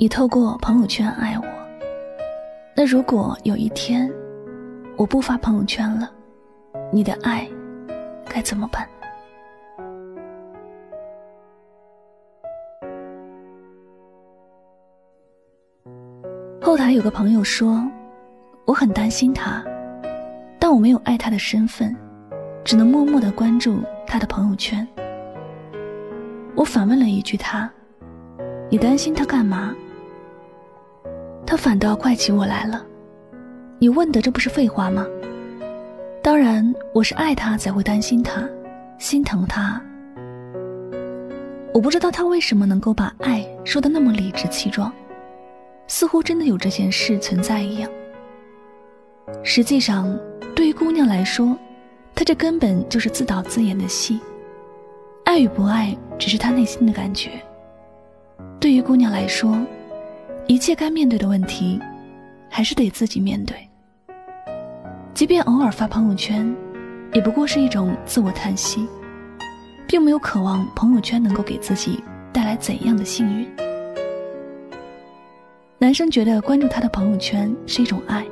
你透过朋友圈爱我，那如果有一天我不发朋友圈了，你的爱该怎么办？后台有个朋友说，我很担心他，但我没有爱他的身份，只能默默的关注他的朋友圈。我反问了一句他：“你担心他干嘛？”他反倒怪起我来了，你问的这不是废话吗？当然，我是爱他才会担心他，心疼他。我不知道他为什么能够把爱说的那么理直气壮，似乎真的有这件事存在一样。实际上，对于姑娘来说，他这根本就是自导自演的戏，爱与不爱只是他内心的感觉。对于姑娘来说。一切该面对的问题，还是得自己面对。即便偶尔发朋友圈，也不过是一种自我叹息，并没有渴望朋友圈能够给自己带来怎样的幸运。男生觉得关注他的朋友圈是一种爱，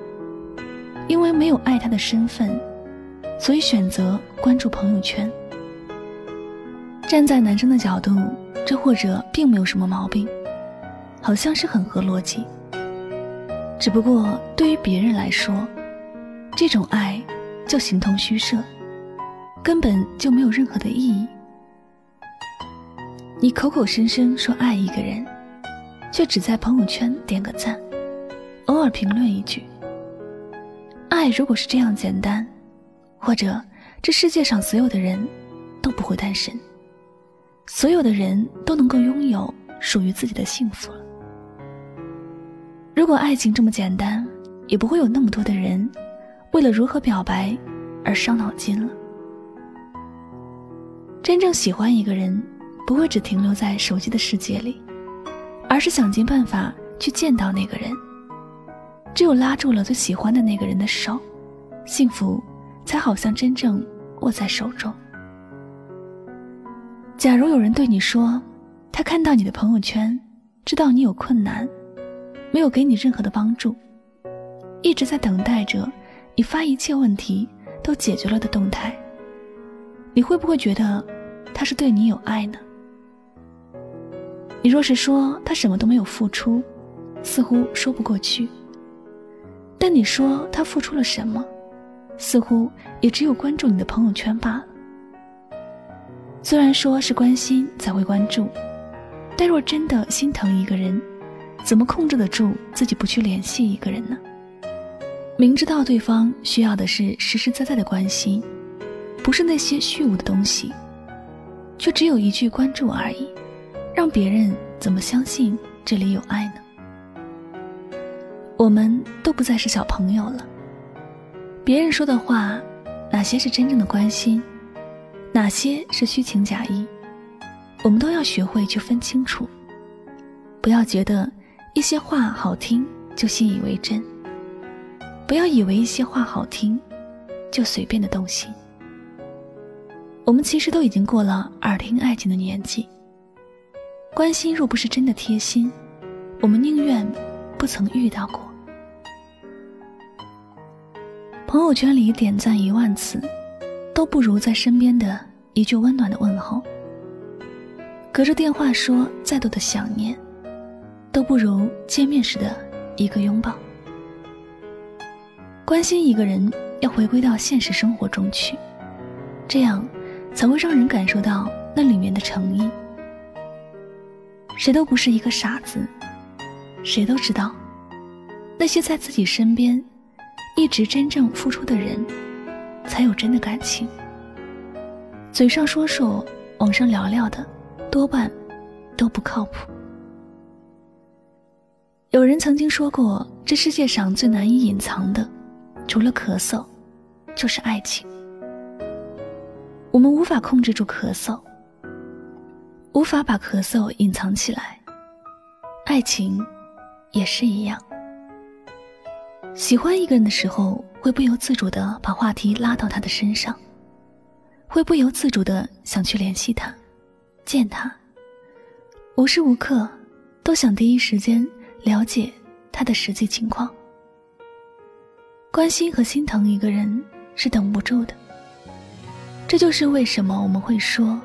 因为没有爱他的身份，所以选择关注朋友圈。站在男生的角度，这或者并没有什么毛病。好像是很合逻辑，只不过对于别人来说，这种爱就形同虚设，根本就没有任何的意义。你口口声声说爱一个人，却只在朋友圈点个赞，偶尔评论一句。爱如果是这样简单，或者这世界上所有的人都不会单身，所有的人都能够拥有属于自己的幸福了。如果爱情这么简单，也不会有那么多的人为了如何表白而伤脑筋了。真正喜欢一个人，不会只停留在手机的世界里，而是想尽办法去见到那个人。只有拉住了最喜欢的那个人的手，幸福才好像真正握在手中。假如有人对你说，他看到你的朋友圈，知道你有困难。没有给你任何的帮助，一直在等待着你发一切问题都解决了的动态。你会不会觉得他是对你有爱呢？你若是说他什么都没有付出，似乎说不过去。但你说他付出了什么，似乎也只有关注你的朋友圈罢了。虽然说是关心才会关注，但若真的心疼一个人。怎么控制得住自己不去联系一个人呢？明知道对方需要的是实实在在的关心，不是那些虚无的东西，却只有一句关注而已，让别人怎么相信这里有爱呢？我们都不再是小朋友了，别人说的话，哪些是真正的关心，哪些是虚情假意，我们都要学会去分清楚，不要觉得。一些话好听就信以为真，不要以为一些话好听就随便的动心。我们其实都已经过了耳听爱情的年纪。关心若不是真的贴心，我们宁愿不曾遇到过。朋友圈里点赞一万次，都不如在身边的一句温暖的问候。隔着电话说再多的想念。都不如见面时的一个拥抱。关心一个人，要回归到现实生活中去，这样才会让人感受到那里面的诚意。谁都不是一个傻子，谁都知道，那些在自己身边一直真正付出的人，才有真的感情。嘴上说说，网上聊聊的，多半都不靠谱。有人曾经说过，这世界上最难以隐藏的，除了咳嗽，就是爱情。我们无法控制住咳嗽，无法把咳嗽隐藏起来。爱情也是一样。喜欢一个人的时候，会不由自主的把话题拉到他的身上，会不由自主的想去联系他，见他，无时无刻都想第一时间。了解他的实际情况，关心和心疼一个人是等不住的。这就是为什么我们会说，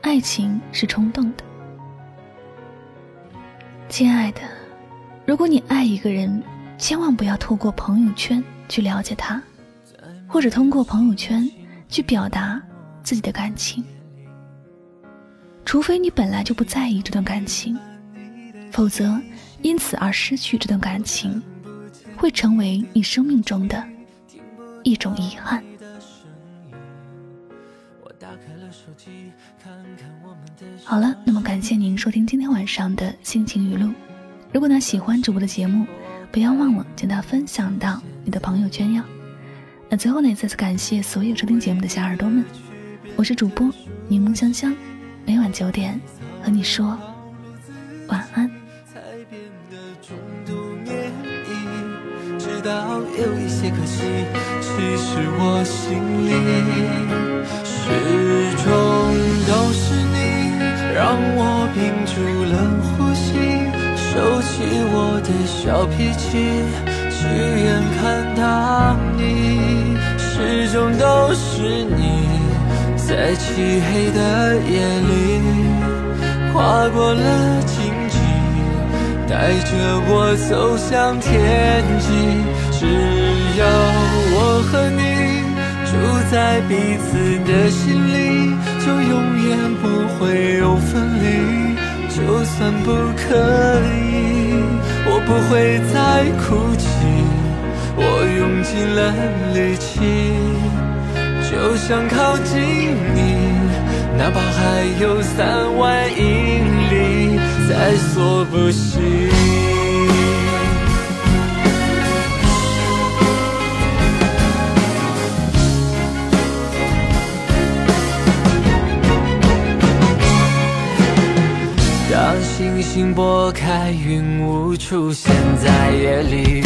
爱情是冲动的。亲爱的，如果你爱一个人，千万不要透过朋友圈去了解他，或者通过朋友圈去表达自己的感情，除非你本来就不在意这段感情，否则。因此而失去这段感情，会成为你生命中的一种遗憾。好了，那么感谢您收听今天晚上的心情语录。如果呢喜欢主播的节目，不要忘了将它分享到你的朋友圈哟。那最后呢，再次感谢所有收听节目的小耳朵们，我是主播柠檬香香，每晚九点和你说晚安。有一些可惜，其实我心里始终都是你，让我屏住了呼吸，收起我的小脾气，只愿看到你。始终都是你，在漆黑的夜里，划过了荆棘，带着我走向天际。只要我和你住在彼此的心里，就永远不会有分离。就算不可以，我不会再哭泣。我用尽了力气，就想靠近你，哪怕还有三万英里在所不惜。星星拨开云雾，出现在夜里。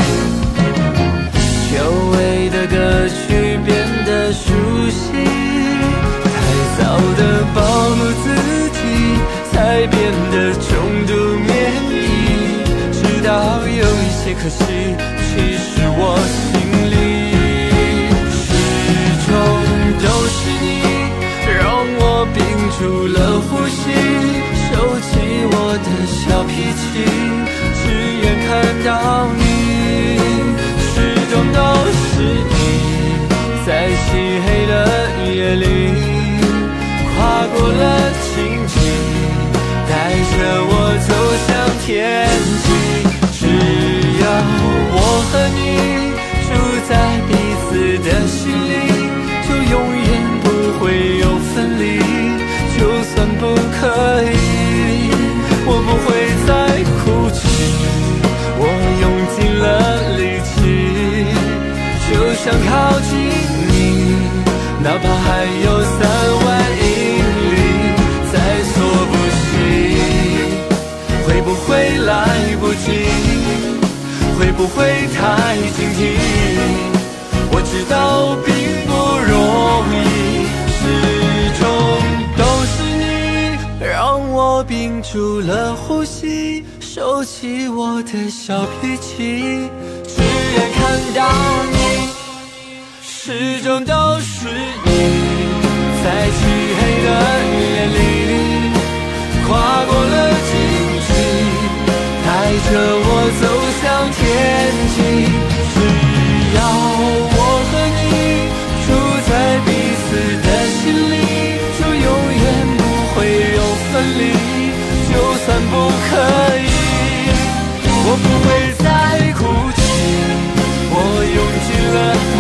久违的歌曲变得熟悉，太早的暴露自己，才变得重度免疫。直到有一些可惜，其实我心里始终都是你，让我屏住了呼吸。收起我的小脾气，只愿看到你，始终都是你，在漆黑的夜里，跨过了荆棘，带着我走向天际。只要我和你住在彼此的心里，不会太警惕？我知道并不容易，始终都是你让我屏住了呼吸，收起我的小脾气，只愿看到你。始终都是你在漆黑的。可以我不会再哭泣我用尽了